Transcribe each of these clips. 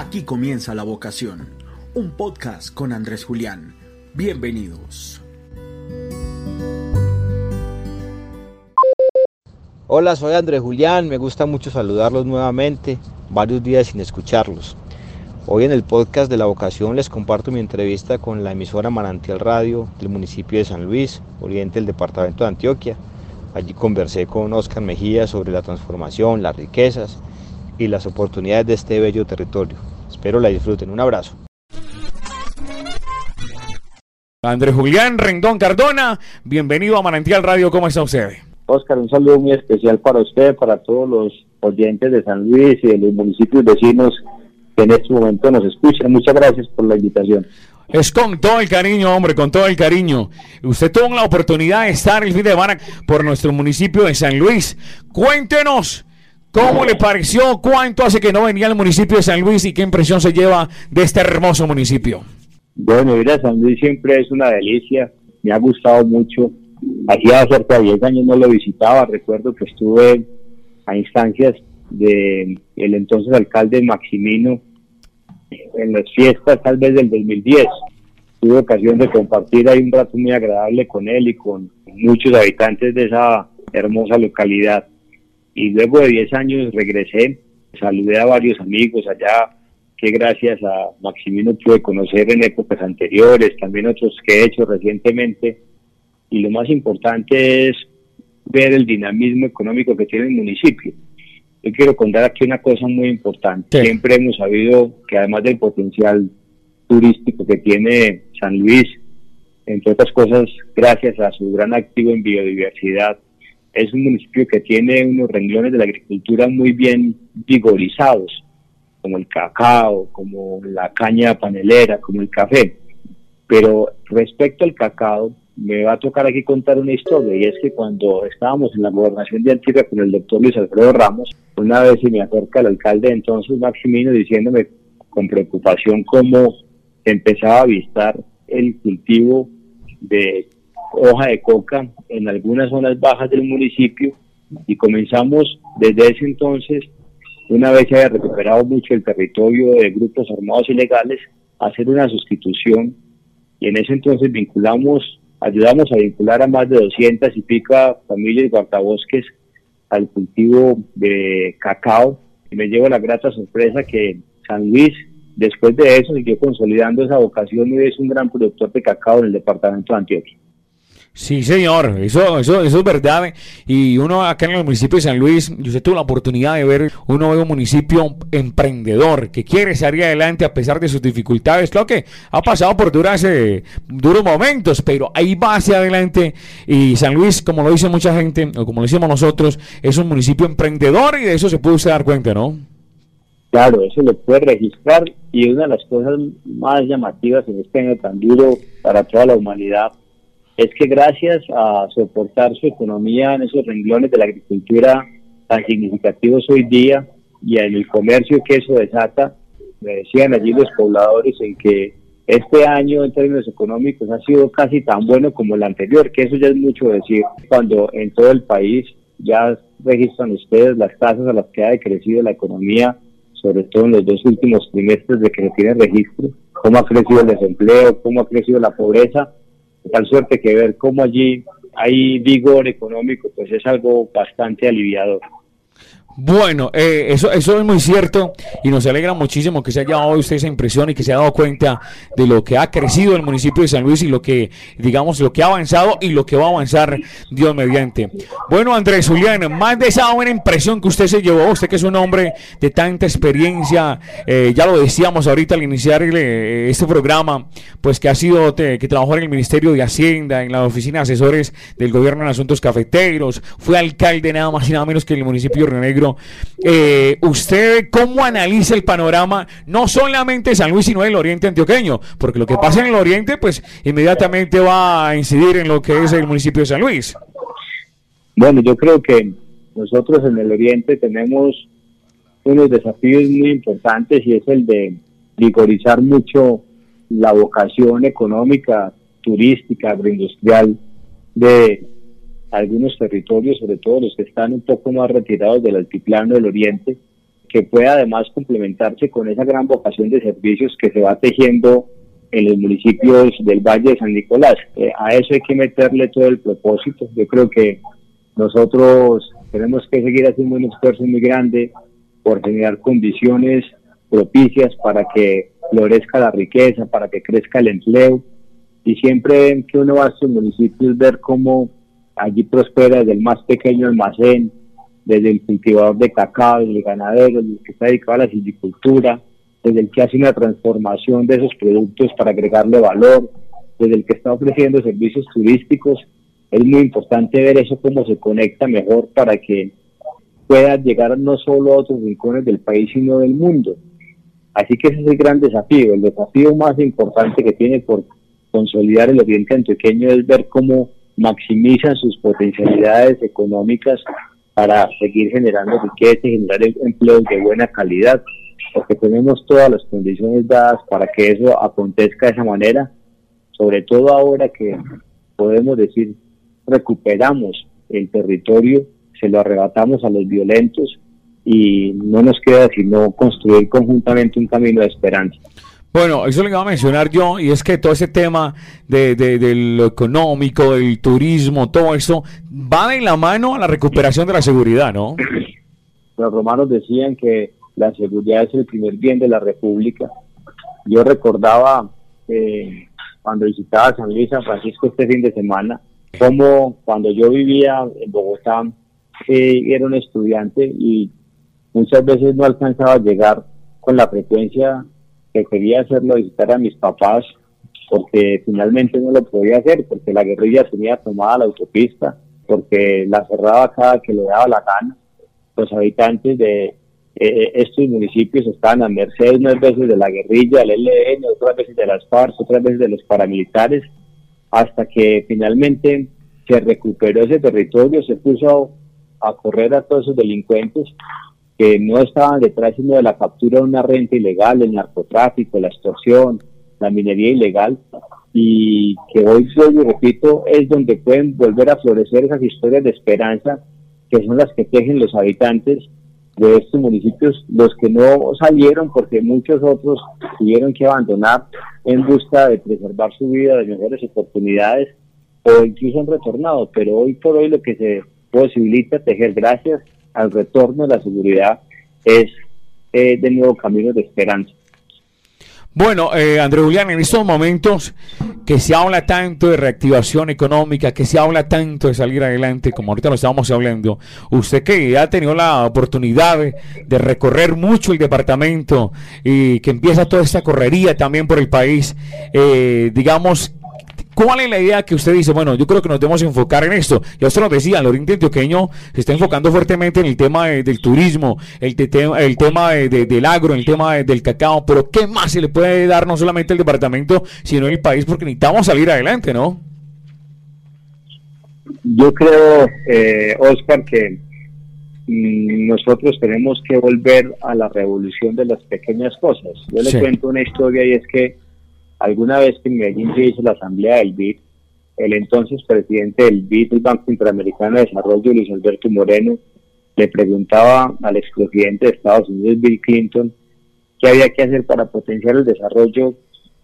Aquí comienza La Vocación, un podcast con Andrés Julián. Bienvenidos. Hola, soy Andrés Julián, me gusta mucho saludarlos nuevamente, varios días sin escucharlos. Hoy en el podcast de La Vocación les comparto mi entrevista con la emisora Manantial Radio del municipio de San Luis, oriente del departamento de Antioquia. Allí conversé con Oscar Mejía sobre la transformación, las riquezas y las oportunidades de este bello territorio. Espero la disfruten. Un abrazo. Andrés Julián Rendón Cardona, bienvenido a Manantial Radio, ¿cómo está usted? Oscar, un saludo muy especial para usted, para todos los oyentes de San Luis y de los municipios vecinos que en este momento nos escuchan. Muchas gracias por la invitación. Es con todo el cariño, hombre, con todo el cariño. Usted tuvo la oportunidad de estar el fin de semana por nuestro municipio de San Luis. Cuéntenos cómo le pareció, cuánto hace que no venía al municipio de San Luis y qué impresión se lleva de este hermoso municipio. Bueno, ir a San Luis siempre es una delicia. Me ha gustado mucho Hacía cerca de 10 años no lo visitaba, recuerdo que estuve a instancias de el entonces alcalde Maximino en las fiestas tal vez del 2010. Tuve ocasión de compartir ahí un rato muy agradable con él y con muchos habitantes de esa hermosa localidad. Y luego de 10 años regresé, saludé a varios amigos allá, que gracias a Maximino pude conocer en épocas anteriores, también otros que he hecho recientemente y lo más importante es ver el dinamismo económico que tiene el municipio. Yo quiero contar aquí una cosa muy importante. Siempre hemos sabido que además del potencial turístico que tiene San Luis, entre otras cosas, gracias a su gran activo en biodiversidad, es un municipio que tiene unos renglones de la agricultura muy bien vigorizados, como el cacao, como la caña panelera, como el café. Pero respecto al cacao, me va a tocar aquí contar una historia y es que cuando estábamos en la gobernación de Antioquia con el doctor Luis Alfredo Ramos, una vez se me acerca el alcalde entonces Maximino diciéndome con preocupación cómo empezaba a avistar el cultivo de hoja de coca en algunas zonas bajas del municipio y comenzamos desde ese entonces, una vez se había recuperado mucho el territorio de grupos armados ilegales, a hacer una sustitución y en ese entonces vinculamos ayudamos a vincular a más de 200 y pico familias guardabosques al cultivo de cacao y me llevo la grata sorpresa que San Luis después de eso siguió consolidando esa vocación y es un gran productor de cacao en el departamento de Antioquia. Sí, señor, eso, eso, eso es verdad. Y uno acá en el municipio de San Luis, yo usted tuvo la oportunidad de ver un nuevo municipio emprendedor que quiere salir adelante a pesar de sus dificultades. Claro que ha pasado por duras, eh, duros momentos, pero ahí va hacia adelante. Y San Luis, como lo dice mucha gente, o como lo decimos nosotros, es un municipio emprendedor y de eso se puede usted dar cuenta, ¿no? Claro, eso lo puede registrar y una de las cosas más llamativas en este año tan duro para toda la humanidad es que gracias a soportar su economía en esos renglones de la agricultura tan significativos hoy día y en el comercio que eso desata, me decían allí los pobladores en que este año en términos económicos ha sido casi tan bueno como el anterior, que eso ya es mucho decir, cuando en todo el país ya registran ustedes las tasas a las que ha decrecido la economía, sobre todo en los dos últimos trimestres de que se tiene registro, cómo ha crecido el desempleo, cómo ha crecido la pobreza, tal suerte que ver cómo allí hay vigor económico, pues es algo bastante aliviador. Bueno, eh, eso, eso es muy cierto y nos alegra muchísimo que se haya dado usted esa impresión y que se haya dado cuenta de lo que ha crecido el municipio de San Luis y lo que, digamos, lo que ha avanzado y lo que va a avanzar Dios mediante. Bueno, Andrés Julián, más de esa buena impresión que usted se llevó, usted que es un hombre de tanta experiencia, eh, ya lo decíamos ahorita al iniciar eh, este programa, pues que ha sido, que trabajó en el Ministerio de Hacienda, en la oficina de asesores del gobierno en asuntos cafeteros, fue alcalde nada más y nada menos que en el municipio de Río Negro eh, ¿usted cómo analiza el panorama, no solamente San Luis, sino del oriente antioqueño? Porque lo que pasa en el oriente, pues inmediatamente va a incidir en lo que es el municipio de San Luis. Bueno, yo creo que nosotros en el oriente tenemos unos desafíos muy importantes y es el de vigorizar mucho la vocación económica, turística, agroindustrial de algunos territorios, sobre todo los que están un poco más retirados del altiplano del oriente, que pueda además complementarse con esa gran vocación de servicios que se va tejiendo en los municipios del Valle de San Nicolás. Eh, a eso hay que meterle todo el propósito. Yo creo que nosotros tenemos que seguir haciendo un esfuerzo muy grande por generar condiciones propicias para que florezca la riqueza, para que crezca el empleo. Y siempre que uno va a estos municipios, ver cómo allí prospera desde el más pequeño almacén, desde el cultivador de cacao, el ganadero, el que está dedicado a la silvicultura, desde el que hace una transformación de esos productos para agregarle valor, desde el que está ofreciendo servicios turísticos. Es muy importante ver eso cómo se conecta mejor para que pueda llegar no solo a otros rincones del país, sino del mundo. Así que ese es el gran desafío. El desafío más importante que tiene por consolidar el Oriente Antioqueño es ver cómo maximizan sus potencialidades económicas para seguir generando riqueza y generar empleos de buena calidad porque tenemos todas las condiciones dadas para que eso acontezca de esa manera, sobre todo ahora que podemos decir recuperamos el territorio, se lo arrebatamos a los violentos y no nos queda sino construir conjuntamente un camino de esperanza. Bueno, eso lo iba a mencionar yo, y es que todo ese tema de, de, lo económico, del turismo, todo eso, va de la mano a la recuperación de la seguridad, ¿no? Los romanos decían que la seguridad es el primer bien de la República. Yo recordaba eh, cuando visitaba San Luis San Francisco este fin de semana, como cuando yo vivía en Bogotá, eh, era un estudiante y muchas veces no alcanzaba a llegar con la frecuencia que quería hacerlo, visitar a mis papás, porque finalmente no lo podía hacer, porque la guerrilla tenía tomada la autopista, porque la cerraba cada que le daba la gana. Los habitantes de, eh, estos municipios están a merced unas veces de la guerrilla, del ELN, otras veces de las FARC, otras veces de los paramilitares, hasta que finalmente se recuperó ese territorio, se puso a correr a todos esos delincuentes que no estaban detrás sino de la captura de una renta ilegal, el narcotráfico, la extorsión, la minería ilegal, y que hoy, yo repito, es donde pueden volver a florecer esas historias de esperanza que son las que tejen los habitantes de estos municipios, los que no salieron porque muchos otros tuvieron que abandonar en busca de preservar su vida, de mejores oportunidades o incluso han retornado, pero hoy por hoy lo que se posibilita tejer gracias al retorno de la seguridad es eh, de nuevo camino de esperanza. Bueno, eh, Andrés Julián, en estos momentos que se habla tanto de reactivación económica, que se habla tanto de salir adelante, como ahorita lo estábamos hablando, usted que ha tenido la oportunidad de, recorrer mucho el departamento y que empieza toda esta correría también por el país, eh, digamos, ¿Cuál es la idea que usted dice? Bueno, yo creo que nos debemos enfocar en esto. Ya usted lo decía, Oriente Antioqueño se está enfocando fuertemente en el tema del turismo, el, el tema del agro, el tema del cacao, pero ¿qué más se le puede dar no solamente al departamento, sino el país? Porque necesitamos salir adelante, ¿no? Yo creo, eh, Oscar, que mm, nosotros tenemos que volver a la revolución de las pequeñas cosas. Yo le cuento una historia y es que Alguna vez que en Medellín se hizo la asamblea del BID, el entonces presidente del BID, el Banco Interamericano de Desarrollo, Luis Alberto Moreno, le preguntaba al expresidente de Estados Unidos, Bill Clinton, qué había que hacer para potenciar el desarrollo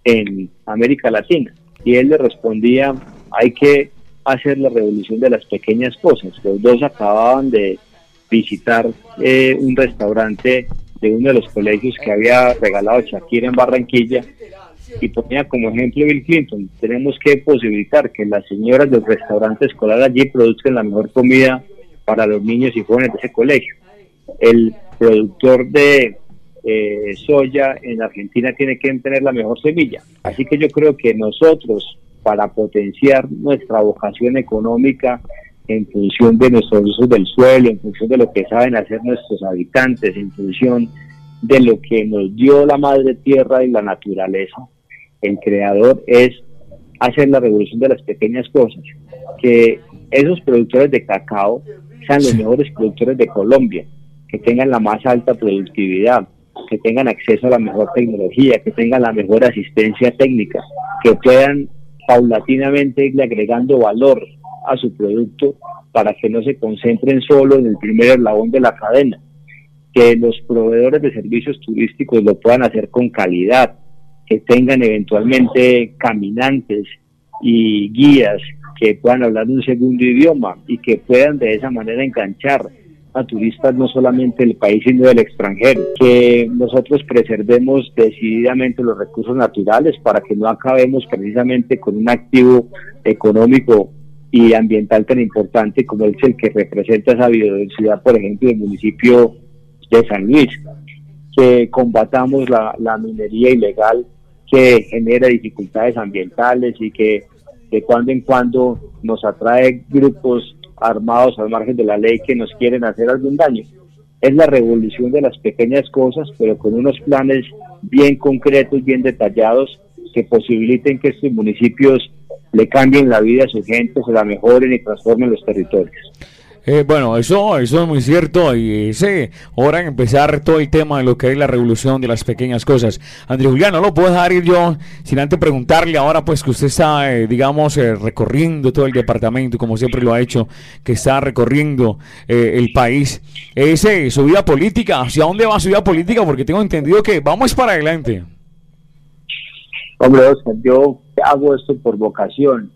en América Latina. Y él le respondía, hay que hacer la revolución de las pequeñas cosas. Los dos acababan de visitar eh, un restaurante de uno de los colegios que había regalado Shakira en Barranquilla y ponía como ejemplo Bill Clinton, tenemos que posibilitar que las señoras del restaurante escolar allí produzcan la mejor comida para los niños y jóvenes de ese colegio. El productor de eh, soya en Argentina tiene que tener la mejor semilla. Así que yo creo que nosotros, para potenciar nuestra vocación económica en función de nuestros usos del suelo, en función de lo que saben hacer nuestros habitantes, en función de lo que nos dio la madre tierra y la naturaleza, el creador es hacer la revolución de las pequeñas cosas, que esos productores de cacao sean los mejores productores de Colombia, que tengan la más alta productividad, que tengan acceso a la mejor tecnología, que tengan la mejor asistencia técnica, que puedan paulatinamente irle agregando valor a su producto para que no se concentren solo en el primer eslabón de la cadena. que los proveedores de servicios turísticos lo puedan hacer con calidad, que tengan eventualmente caminantes y guías que puedan hablar un segundo idioma y que puedan de esa manera enganchar a turistas no solamente del país sino del extranjero, que nosotros preservemos decididamente los recursos naturales para que no acabemos precisamente con un activo económico y ambiental tan importante como es el que representa esa biodiversidad, por ejemplo, del municipio de San Luis, que combatamos la, la minería ilegal que genera dificultades ambientales y que de cuando en cuando nos atrae grupos armados al margen de la ley que nos quieren hacer algún daño. Es la revolución de las pequeñas cosas, pero con unos planes bien concretos, bien detallados, que posibiliten que estos municipios le cambien la vida a su gente, se la mejoren y transformen los territorios. Eh, bueno, eso, eso es muy cierto y sí, ahora en empezar todo el tema de lo que es la revolución de las pequeñas cosas. Andrés Julián, no lo puedo dejar ir yo sin antes preguntarle ahora pues que usted está, eh, digamos, eh, recorriendo todo el departamento, como siempre lo ha hecho, que está recorriendo el país. Ese, su vida política, ¿hacia dónde va su vida política? Porque tengo entendido que vamos para adelante. Hombre, Oscar, yo hago esto por vocación.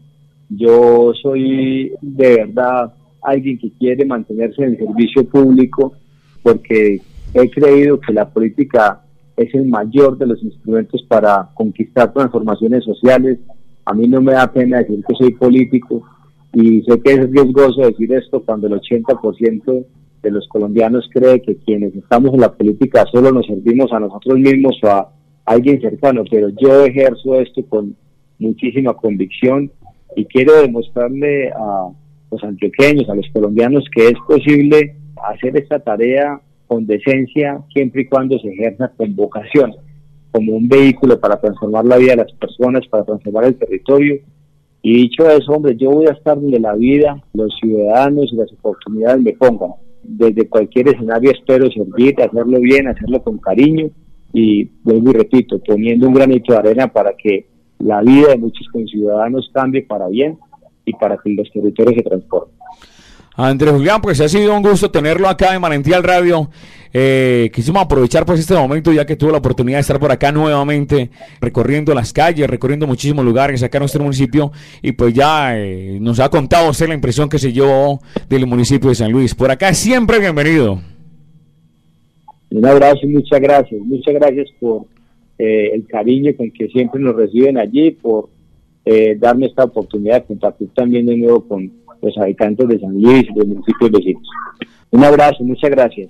Yo soy de verdad alguien que quiere mantenerse en el servicio público porque he creído que la política es el mayor de los instrumentos para conquistar transformaciones sociales. A mí no me da pena decir que soy político y sé que es riesgoso decir esto cuando el 80% de los colombianos cree que quienes estamos en la política solo nos servimos a nosotros mismos o a alguien cercano, pero yo ejerzo esto con muchísima convicción y quiero demostrarle a los antioqueños, a los colombianos, que es posible hacer esta tarea con decencia siempre y cuando se ejerza con vocación, como un vehículo para transformar la vida de las personas, para transformar el territorio. Y dicho eso, hombre, yo voy a estar donde la vida, los ciudadanos y las oportunidades me pongan. Desde cualquier escenario espero servir, hacerlo bien, hacerlo con cariño y vuelvo y repito, poniendo un granito de arena para que la vida de muchos conciudadanos cambie para bien y para que los territorios se transformen. Andrés Julián, pues ha sido un gusto tenerlo acá en Manantial Radio. Eh, quisimos aprovechar pues este momento ya que tuve la oportunidad de estar por acá nuevamente, recorriendo las calles, recorriendo muchísimos lugares acá en nuestro municipio y pues ya eh, nos ha contado usted la impresión que se llevó del municipio de San Luis. Por acá siempre bienvenido. Un abrazo y muchas gracias. Muchas gracias por eh, el cariño con que siempre nos reciben allí, por eh, darme esta oportunidad de compartir también de nuevo con los habitantes de San Luis y los municipios vecinos. Un abrazo, muchas gracias.